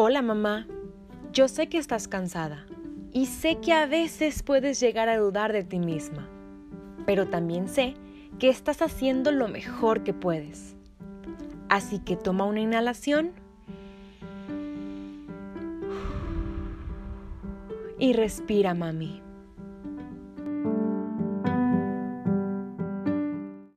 Hola mamá, yo sé que estás cansada y sé que a veces puedes llegar a dudar de ti misma, pero también sé que estás haciendo lo mejor que puedes. Así que toma una inhalación y respira, mami.